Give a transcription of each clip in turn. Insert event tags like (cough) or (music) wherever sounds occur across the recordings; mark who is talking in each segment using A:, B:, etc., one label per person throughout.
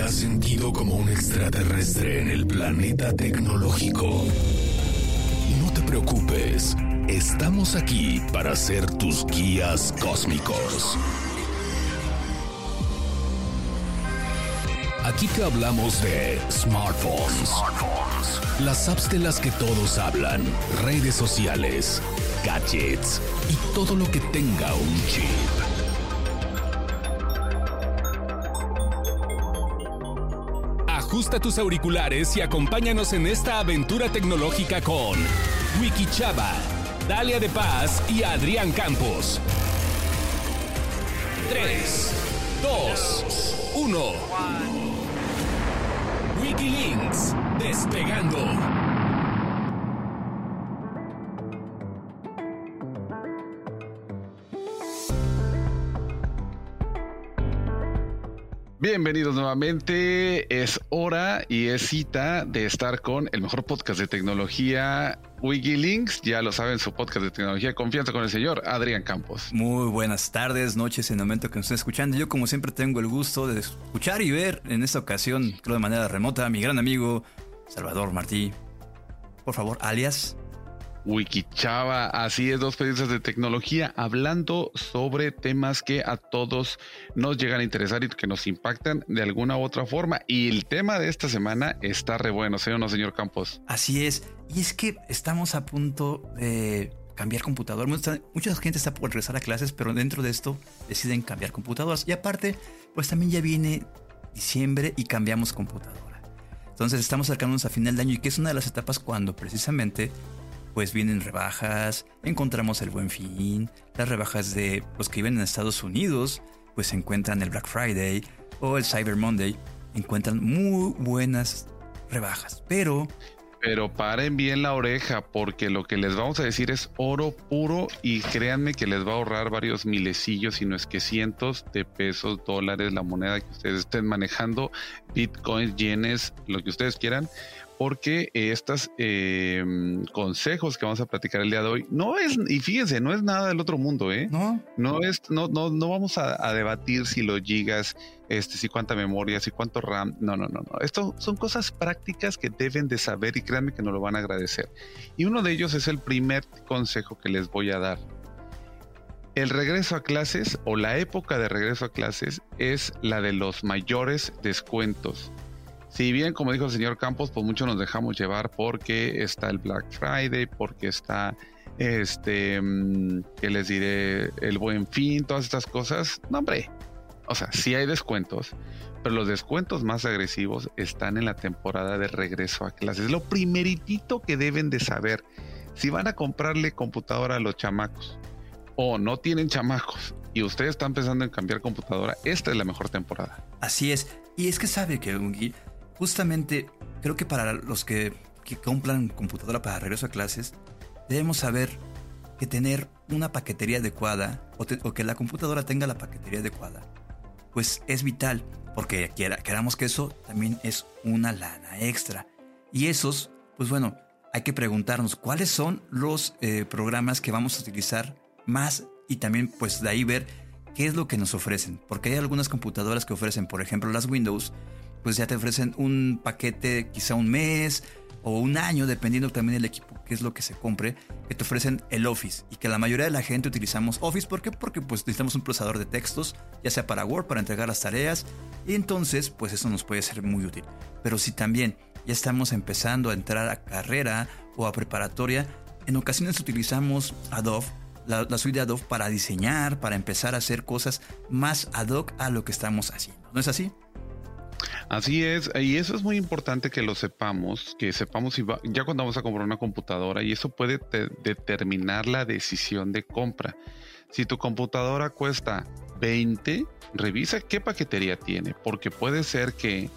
A: ¿Te has sentido como un extraterrestre en el planeta tecnológico? No te preocupes, estamos aquí para ser tus guías cósmicos. Aquí te hablamos de smartphones, las apps de las que todos hablan, redes sociales, gadgets y todo lo que tenga un chip. Ajusta tus auriculares y acompáñanos en esta aventura tecnológica con Wiki Chava, Dalia de Paz y Adrián Campos. 3, 2, 1. Wikilinks, despegando.
B: Bienvenidos nuevamente. Es hora y es cita de estar con el mejor podcast de tecnología, Wikilinks. Ya lo saben, su podcast de tecnología, confianza con el señor Adrián Campos.
C: Muy buenas tardes, noches en el momento que nos estén escuchando. Yo, como siempre, tengo el gusto de escuchar y ver en esta ocasión, creo de manera remota, a mi gran amigo Salvador Martí. Por favor, alias.
B: Wikichava, así es, dos periodistas de tecnología hablando sobre temas que a todos nos llegan a interesar y que nos impactan de alguna u otra forma. Y el tema de esta semana está re bueno, ¿sí o no, señor Campos?
C: Así es, y es que estamos a punto de cambiar computador. Mucha, mucha gente está por regresar a clases, pero dentro de esto deciden cambiar computadoras. Y aparte, pues también ya viene diciembre y cambiamos computadora. Entonces estamos acercándonos a final de año y que es una de las etapas cuando precisamente pues vienen rebajas, encontramos el buen fin, las rebajas de los que viven en Estados Unidos, pues encuentran el Black Friday o el Cyber Monday, encuentran muy buenas rebajas, pero...
B: Pero paren bien la oreja porque lo que les vamos a decir es oro puro y créanme que les va a ahorrar varios milecillos, si no es que cientos de pesos, dólares, la moneda que ustedes estén manejando, bitcoins, yenes, lo que ustedes quieran porque estos eh, consejos que vamos a platicar el día de hoy no es, y fíjense, no es nada del otro mundo, ¿eh?
C: No.
B: No es, no, no, no vamos a, debatir si lo gigas, este, si cuánta memoria, si cuánto RAM. No, no, no, no. Esto son cosas prácticas que deben de saber y créanme que nos lo van a agradecer. Y uno de ellos es el primer consejo que les voy a dar. El regreso a clases o la época de regreso a clases es la de los mayores descuentos. Si bien, como dijo el señor Campos, pues mucho nos dejamos llevar porque está el Black Friday, porque está este, mm, que les diré, el buen fin, todas estas cosas. No, hombre. O sea, sí hay descuentos, pero los descuentos más agresivos están en la temporada de regreso a clases. Lo primeritito que deben de saber, si van a comprarle computadora a los chamacos o no tienen chamacos y ustedes están pensando en cambiar computadora, esta es la mejor temporada.
C: Así es. Y es que sabe que justamente creo que para los que, compran computadora para regreso a clases, debemos saber que tener una paquetería adecuada o, que la computadora tenga la paquetería adecuada, pues es vital, porque queramos que eso también es una lana extra. Y esos, pues bueno, hay que preguntarnos cuáles son los eh, programas que vamos a utilizar más y también pues de ahí ver qué es lo que nos ofrecen, porque hay algunas computadoras que ofrecen, por ejemplo, las Windows, pues ya te ofrecen un paquete quizá un mes o un año, dependiendo también del equipo, que es lo que se compre, que te ofrecen el Office y que la mayoría de la gente utilizamos Office. ¿Por qué? Porque pues necesitamos un procesador de textos, ya sea para Word, para entregar las tareas, y entonces pues eso nos puede ser muy útil. Pero si también ya estamos empezando a entrar a carrera o a preparatoria, en ocasiones utilizamos Adobe, la, la suite de Adobe para diseñar, para empezar a hacer cosas más ad hoc a lo que estamos haciendo. ¿No es así?
B: Así es, y eso es muy importante que lo sepamos, que sepamos si ya cuando vamos a comprar una computadora y eso puede determinar la decisión de compra. Si tu computadora cuesta 20, revisa qué paquetería tiene, porque puede ser que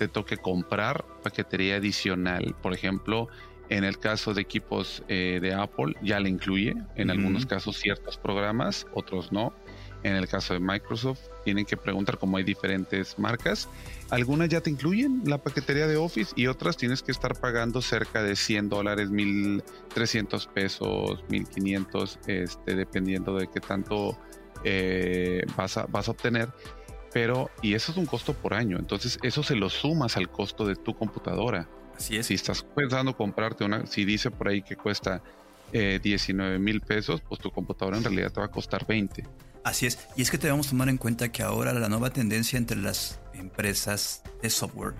B: te toque comprar paquetería adicional. Por ejemplo, en el caso de equipos eh, de Apple ya le incluye, en algunos casos ciertos programas, otros no. En el caso de Microsoft, tienen que preguntar cómo hay diferentes marcas. Algunas ya te incluyen la paquetería de Office y otras tienes que estar pagando cerca de 100 dólares, 1300 pesos, 1500, este, dependiendo de qué tanto eh, vas, a, vas a obtener. pero, y eso es un costo por año, entonces eso se lo sumas al costo de tu computadora.
C: Así es.
B: Si estás pensando comprarte una, si dice por ahí que cuesta 19 eh, mil pesos, pues tu computadora en realidad te va a costar 20.
C: Así es. Y es que debemos tomar en cuenta que ahora la nueva tendencia entre las empresas de software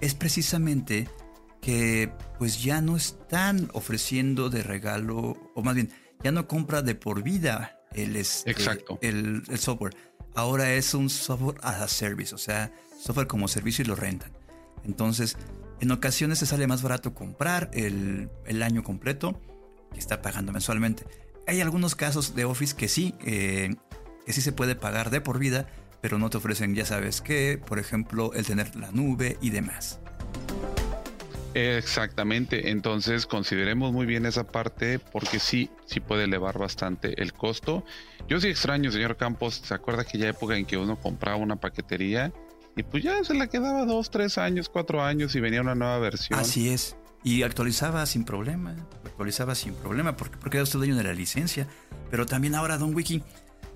C: es precisamente que pues ya no están ofreciendo de regalo, o más bien, ya no compra de por vida el, este,
B: Exacto.
C: el, software. Ahora es un software as a service, o sea, software como servicio y lo rentan. Entonces, en ocasiones se sale más barato comprar el, el año completo que está pagando mensualmente. Hay algunos casos de Office que sí, eh, que sí se puede pagar de por vida, pero no te ofrecen, ya sabes qué, por ejemplo, el tener la nube y demás.
B: Exactamente, entonces consideremos muy bien esa parte porque sí, sí puede elevar bastante el costo. Yo sí extraño, señor Campos, ¿se acuerda aquella época en que uno compraba una paquetería y pues ya se la quedaba dos, tres años, cuatro años y venía una nueva versión?
C: Así es, y actualizaba sin problema, actualizaba sin problema porque, porque era usted dueño de la licencia, pero también ahora Don Wiki,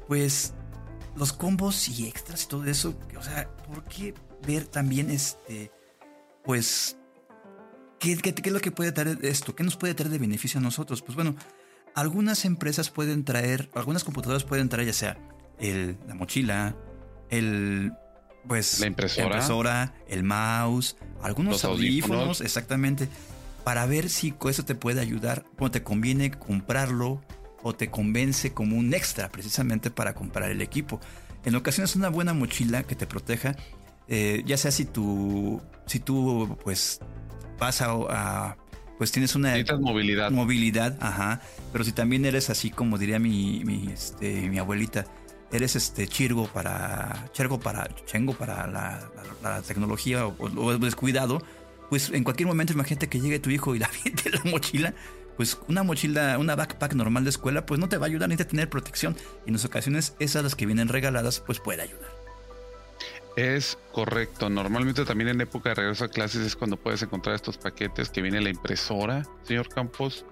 C: pues los combos y extras y todo eso, o sea, ¿por qué ver también este, pues ¿Qué, es lo que puede traer esto? ¿Qué nos puede traer de beneficio a nosotros? Pues bueno, algunas empresas pueden traer, algunas computadoras pueden traer ya sea el, la mochila, el pues
B: la
C: impresora, el mouse, algunos audífonos, exactamente, para ver si eso te puede ayudar, cómo te conviene comprarlo o te convence como un extra precisamente para comprar el equipo. En ocasiones una buena mochila que te proteja, eh, ya sea si tú, si tú pues vas a, pues tienes una
B: movilidad.
C: Movilidad, ajá. Pero si también eres así como diría mi, mi, este, mi abuelita, eres este chirgo para, chergo para, chengo para la, tecnología o, descuidado, pues en cualquier momento imagínate que llegue tu hijo y la (laughs) viente la mochila, pues una mochila, una backpack normal de escuela, pues no te va a ayudar, ni te tener protección. Y en ocasiones esas las que vienen regaladas, pues puede ayudar.
B: Es correcto. Normalmente también en época de regreso a clases es cuando puedes encontrar estos paquetes que viene la impresora, señor Campos.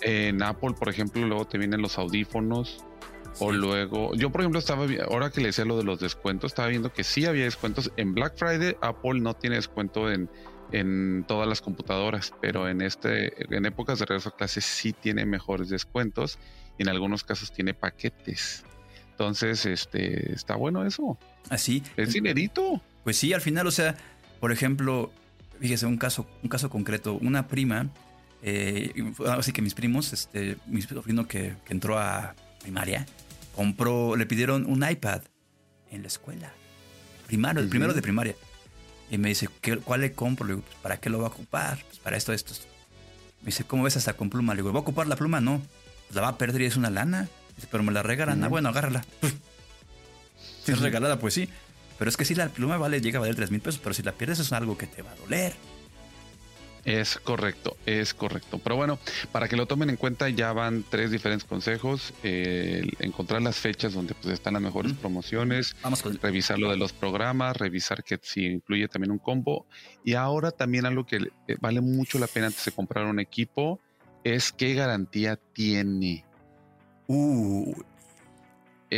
B: En Apple, por ejemplo, luego te vienen los audífonos. O luego, yo por ejemplo estaba, ahora que le decía lo de los descuentos, estaba viendo que sí había descuentos. En Black Friday, Apple no tiene descuento en, en todas las computadoras, pero en este, en épocas de regreso a clases sí tiene mejores descuentos y en algunos casos tiene paquetes. Entonces, este, está bueno eso.
C: Así.
B: Es dinerito.
C: Pues sí, al final, o sea, por ejemplo, fíjese, un caso, un caso concreto, una prima, eh, así que mis primos, este, mi sobrino que, entró a primaria, compró, le pidieron un iPad en la escuela. Primario, el primero de primaria. Y me dice, ¿cuál le compro? Le digo, pues, ¿para qué lo va a ocupar? Pues para esto, esto. Me dice, ¿cómo ves hasta con pluma? Le digo, ¿va a ocupar la pluma? No. Pues, la va a perder y es una lana. Dice, pero me la regalan. Ah, bueno, agárrala. Si es regalada, pues sí. Pero es que si la pluma vale, llega a valer 3 mil pesos, pero si la pierdes es algo que te va a doler.
B: Es correcto, es correcto. Pero bueno, para que lo tomen en cuenta, ya van tres diferentes consejos. encontrar las fechas donde pues, están las mejores promociones,
C: Vamos con...
B: revisar lo de los programas, revisar que si incluye también un combo. Y ahora también algo que eh, vale mucho la pena antes de comprar un equipo es qué garantía tiene.
C: Uh,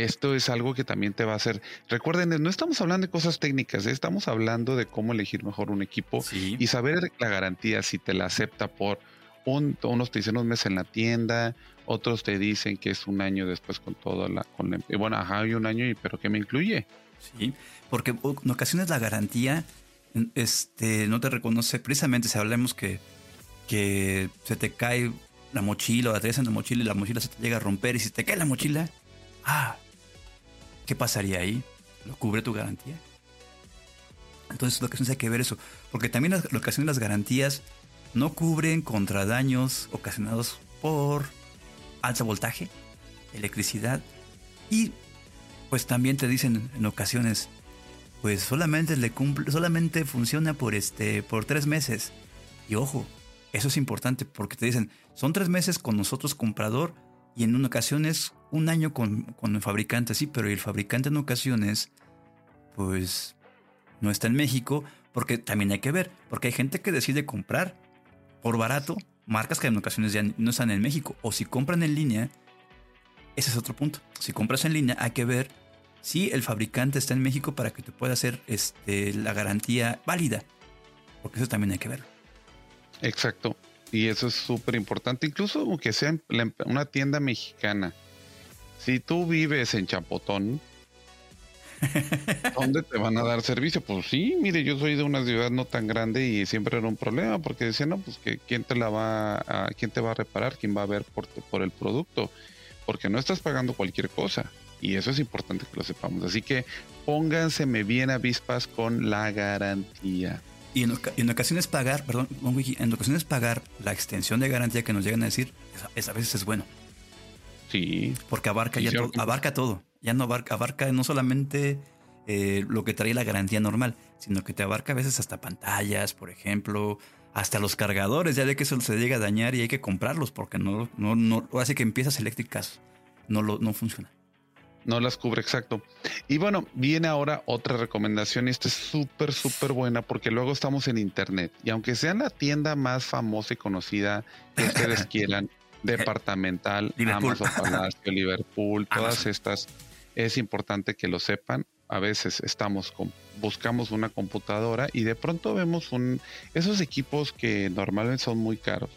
B: esto es algo que también te va a hacer. Recuerden, no estamos hablando de cosas técnicas, ¿eh? estamos hablando de cómo elegir mejor un equipo y saber la garantía si te la acepta por un, unos te dicen un mes en la tienda, otros te dicen que es un año después con toda la, con bueno, ajá, hay un año y pero qué me incluye.
C: Sí, porque en ocasiones la garantía este no te reconoce precisamente si hablemos que que se te cae la mochila o la traes en la mochila y la mochila se te llega a romper y si te cae la mochila, ah, ¿Qué pasaría ahí? ¿Lo cubre tu garantía? Entonces, lo que hay que ver eso. Porque también las, ocasiones las garantías no cubren contra daños ocasionados por alto voltaje, electricidad. Y pues también te dicen en ocasiones, pues solamente le cumple, solamente funciona por este, por tres meses. Y ojo, eso es importante porque te dicen, son tres meses con nosotros comprador y en ocasiones un año con, con el fabricante, sí, pero el fabricante en ocasiones, pues, no está en México, porque también hay que ver, porque hay gente que decide comprar por barato marcas que en ocasiones ya no están en México, o si compran en línea, ese es otro punto. Si compras en línea, hay que ver si el fabricante está en México para que te pueda hacer este, la garantía válida. Porque eso también hay que verlo.
B: Exacto. Y eso es súper importante, incluso aunque sea una tienda mexicana. Si tú vives en Chapotón, (laughs) ¿dónde te van a dar servicio? Pues sí, mire, yo soy de una ciudad no tan grande y siempre era un problema porque decían, no, pues que quién te la va a, quién te va a reparar, quién va a ver por, por el producto, porque no estás pagando cualquier cosa. Y eso es importante que lo sepamos. Así que pónganseme bien avispas con la garantía.
C: Y en, ocasiones pagar, perdón, en ocasiones pagar la extensión de garantía que nos llegan a decir, a veces es bueno.
B: Sí.
C: Porque abarca, ya abarca todo. Ya no abarca, abarca no solamente eh, lo que trae la garantía normal, sino que te abarca a veces hasta pantallas, por ejemplo, hasta los cargadores, ya de que eso se llega a dañar y hay que comprarlos porque no, no, no, hace que empiezas eléctricas, no, lo, no funciona
B: no las cubre exacto. Y bueno, viene ahora otra recomendación y esta es súper, súper buena porque luego estamos en internet y aunque sea la tienda más famosa y conocida que ustedes (laughs) quieran, departamental, Amazon Palacio, Liverpool, (laughs) todas estas, es importante que lo sepan. A veces estamos con, buscamos una computadora y de pronto vemos un, esos equipos que normalmente son muy caros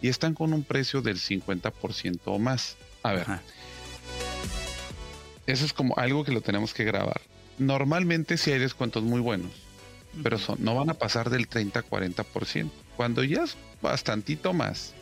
B: y están con un precio del 50% o más. A ver, eso es como algo que lo tenemos que grabar. Normalmente si hay descuentos muy buenos, pero son, no van a pasar del 30-40%. Cuando ya es bastantito más,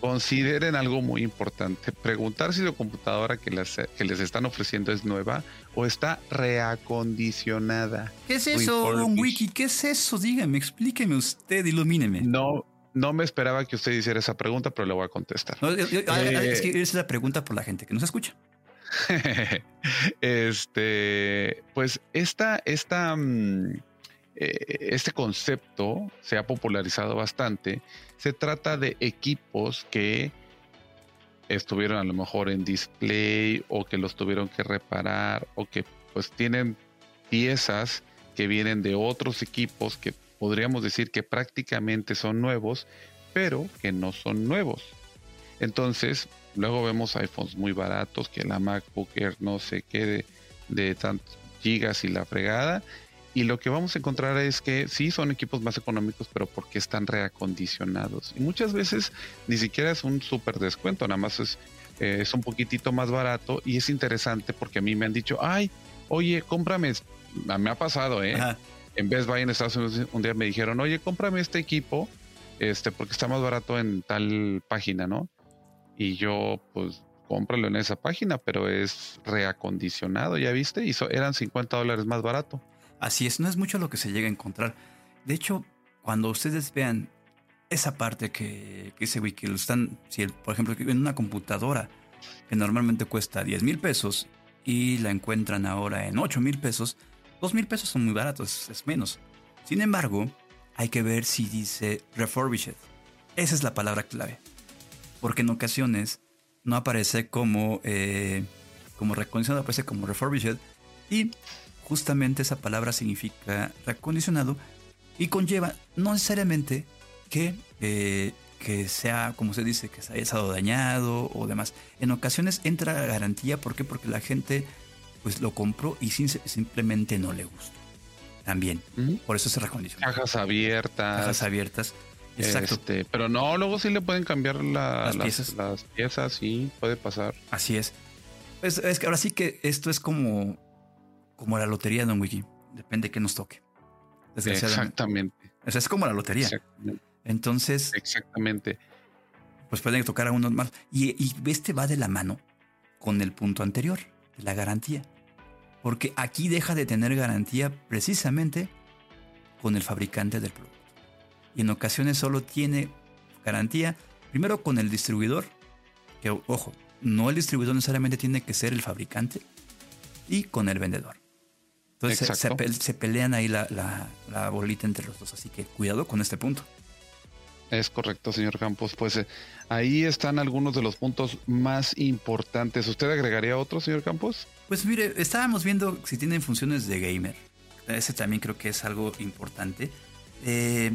B: consideren algo muy importante. Preguntar si la computadora que, que les están ofreciendo es nueva o está reacondicionada.
C: ¿Qué es eso, Don Wiki? ¿Qué es eso? Dígame, explíqueme usted, ilumíneme.
B: No, no me esperaba que usted hiciera esa pregunta, pero le voy a contestar.
C: es que eh, es la pregunta por la gente que nos escucha. (laughs)
B: este, pues esta, esta, mm, este concepto se ha popularizado bastante. Se trata de equipos que estuvieron a lo mejor en display o que los tuvieron que reparar o que pues tienen piezas que vienen de otros equipos que podríamos decir que prácticamente son nuevos, pero que no son nuevos. Entonces, luego vemos iPhones muy baratos, que la MacBook Air no sé qué de, tantos gigas y la fregada. Y lo que vamos a encontrar es que sí son equipos más económicos, pero porque están reacondicionados. Y muchas veces ni siquiera es un súper descuento, nada más es, eh, es un poquitito más barato. Y es interesante porque a mí me han dicho, ay, oye, cómprame. Me ha pasado, ¿eh? En Best Buy en Estados Unidos un día me dijeron, oye, cómprame este equipo, este, porque está más barato en tal página, ¿no? y yo pues cómpralo en esa página, pero es reacondicionado, ¿ya viste? Y eran 50 dólares más barato.
C: Así es, no es mucho lo que se llega a encontrar. De hecho, cuando ustedes vean esa parte que, que ese wiki lo están, si por ejemplo, en una computadora que normalmente cuesta 10 mil pesos y la encuentran ahora en 8 mil pesos, 2 mil pesos son muy baratos, es menos. Sin embargo, hay que ver si dice refurbished. Esa es la palabra clave porque en ocasiones no aparece como, eh, como recondicionado, aparece como refurbished y justamente esa palabra significa recondicionado y conlleva no necesariamente que, eh, que sea, como se dice, que se haya estado dañado o demás. En ocasiones entra la garantía, ¿por qué? Porque la gente pues lo compró y simplemente no le gustó. También. Por eso se recondiciona.
B: Cajas abiertas.
C: Cajas abiertas.
B: Exacto. Este, pero no, luego sí le pueden cambiar las, piezas. Las, piezas, sí, puede pasar.
C: Así es. Pues es que ahora sí que esto es como, como la lotería, Don Wiki. Depende de qué nos toque.
B: Exactamente.
C: O sea, es como la lotería. Entonces.
B: Exactamente.
C: Pues pueden tocar a unos más. Y, y este va de la mano con el punto anterior, la garantía. Porque aquí deja de tener garantía precisamente con el fabricante del producto y en ocasiones solo tiene garantía, primero con el distribuidor, que ojo, no el distribuidor necesariamente tiene que ser el fabricante, y con el vendedor. Entonces se, pelean ahí la, la, bolita entre los dos, así que cuidado con este punto.
B: Es correcto, señor Campos. Pues eh, ahí están algunos de los puntos más importantes. ¿Usted agregaría otro, señor Campos?
C: Pues mire, estábamos viendo si tienen funciones de gamer. Ese también creo que es algo importante. Eh,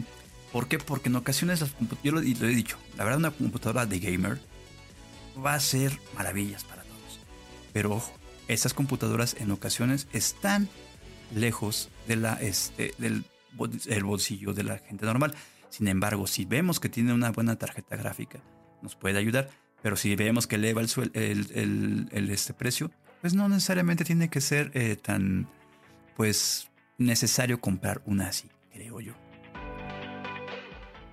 C: ¿Por qué? Porque en ocasiones yo lo, he dicho, la verdad una computadora de gamer va a ser maravillas para todos. Pero ojo, Estas computadoras en ocasiones están lejos de la, este, del el bolsillo de la gente normal. Sin embargo, si vemos que tiene una buena tarjeta gráfica, nos puede ayudar. Pero si vemos que eleva el, el, el, este precio, pues no necesariamente tiene que ser eh, tan pues necesario comprar una así, creo yo.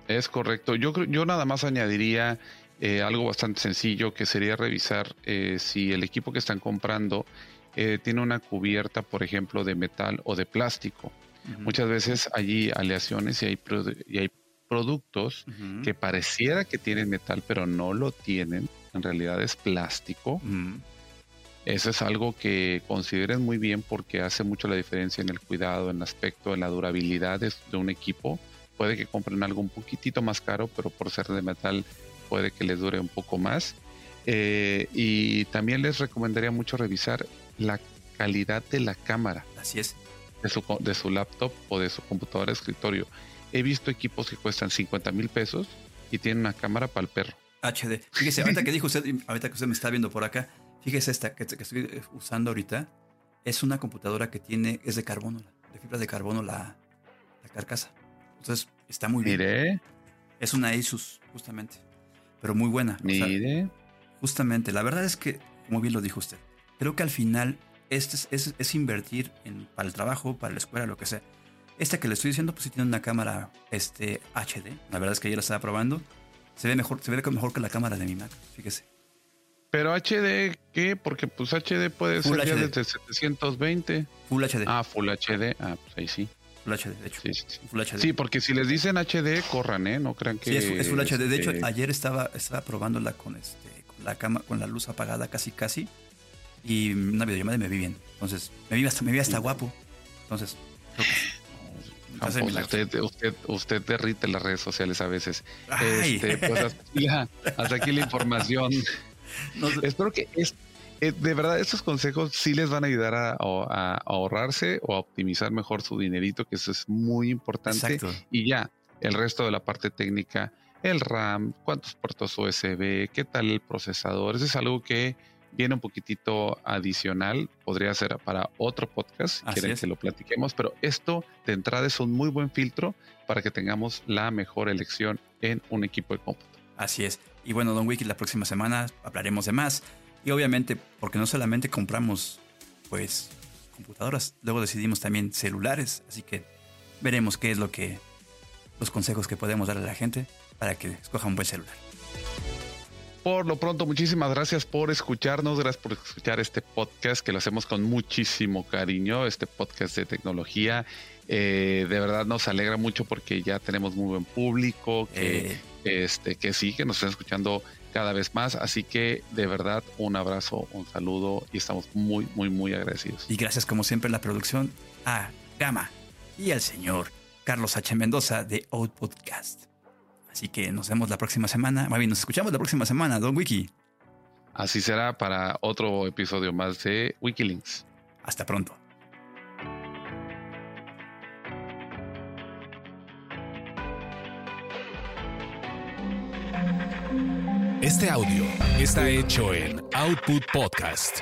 B: Es correcto. Yo, yo nada más añadiría eh, algo bastante sencillo que sería revisar eh, si el equipo que están comprando tiene una cubierta, por ejemplo, de metal o de plástico. Muchas veces hay aleaciones y hay, y hay productos que pareciera que tienen metal, pero no lo tienen. En realidad es plástico. Eso es algo que consideren muy bien porque hace mucho la diferencia en el cuidado, en el aspecto, en la durabilidad de, un equipo. Puede que compren algo un poquitito más caro, pero por ser de metal puede que les dure un poco más. Eh, y también les recomendaría mucho revisar la calidad de la cámara.
C: Así es.
B: De su, de su laptop o de su computadora de escritorio he visto equipos que cuestan 50 mil pesos y tienen una cámara para el perro.
C: HD. Fíjese, ahorita que dijo usted, ahorita que usted me está viendo por acá, fíjese esta que, estoy usando ahorita, es una computadora que tiene, es de carbono, de fibra de carbono la, carcasa. Entonces, está muy bien. Mire. Es una Asus, justamente, pero muy buena.
B: Mire.
C: justamente, la verdad es que, como bien lo dijo usted, creo que al final este es, es, invertir en, para el trabajo, para la escuela, lo que sea esta que le estoy diciendo, pues sí tiene una cámara este, HD. La verdad es que ayer la estaba probando. Se ve mejor, se ve mejor que la cámara de mi Mac, fíjese.
B: Pero HD, ¿qué? Porque pues HD puede ser ya desde 720.
C: Full HD.
B: Ah, Full HD. Ah, pues ahí sí.
C: Full HD, de hecho.
B: Sí, sí, Full HD. sí, porque si les dicen HD, corran, ¿eh? No crean que.
C: Sí, es, Full HD. De hecho, este ayer estaba, estaba probándola con este, con la cama, con la luz apagada casi casi. Y una videollamada me vi bien. Entonces, me vi hasta, me vi hasta guapo. Entonces,
B: usted, usted, usted derrite las redes sociales a veces. Este, pues hasta aquí, la, información. Espero que es, eh, de verdad estos consejos sí les van a ayudar a, ahorrarse o a optimizar mejor su dinerito, que eso es muy importante. Y ya, el resto de la parte técnica, el RAM, cuántos puertos USB, qué tal el procesador, eso es algo que viene un poquitito adicional, podría ser para otro podcast, si quieren que lo platiquemos, pero esto de entrada es un muy buen filtro para que tengamos la mejor elección en un equipo de cómputo.
C: Así es. Y bueno, Don Wiki, la próxima semana hablaremos de más. Y obviamente, porque no solamente compramos, pues, computadoras, luego decidimos también celulares. Así que veremos qué es lo que, los consejos que podemos darle a la gente para que escoja un buen celular.
B: Por lo pronto, muchísimas gracias por escucharnos, gracias por escuchar este podcast que lo hacemos con muchísimo cariño, este podcast de tecnología. Eh, de verdad nos alegra mucho porque ya tenemos muy buen público, que, eh. este, que sí, que nos están escuchando cada vez más. Así que de verdad un abrazo, un saludo y estamos muy, muy, muy agradecidos.
C: Y gracias como siempre en la producción a Gama y al señor Carlos H. Mendoza de Out Podcast. Así que nos vemos la próxima semana. Más bien, nos escuchamos la próxima semana, Don Wiki.
B: Así será para otro episodio más de Wikilinks.
C: Hasta pronto.
A: Este audio está hecho en Output Podcast.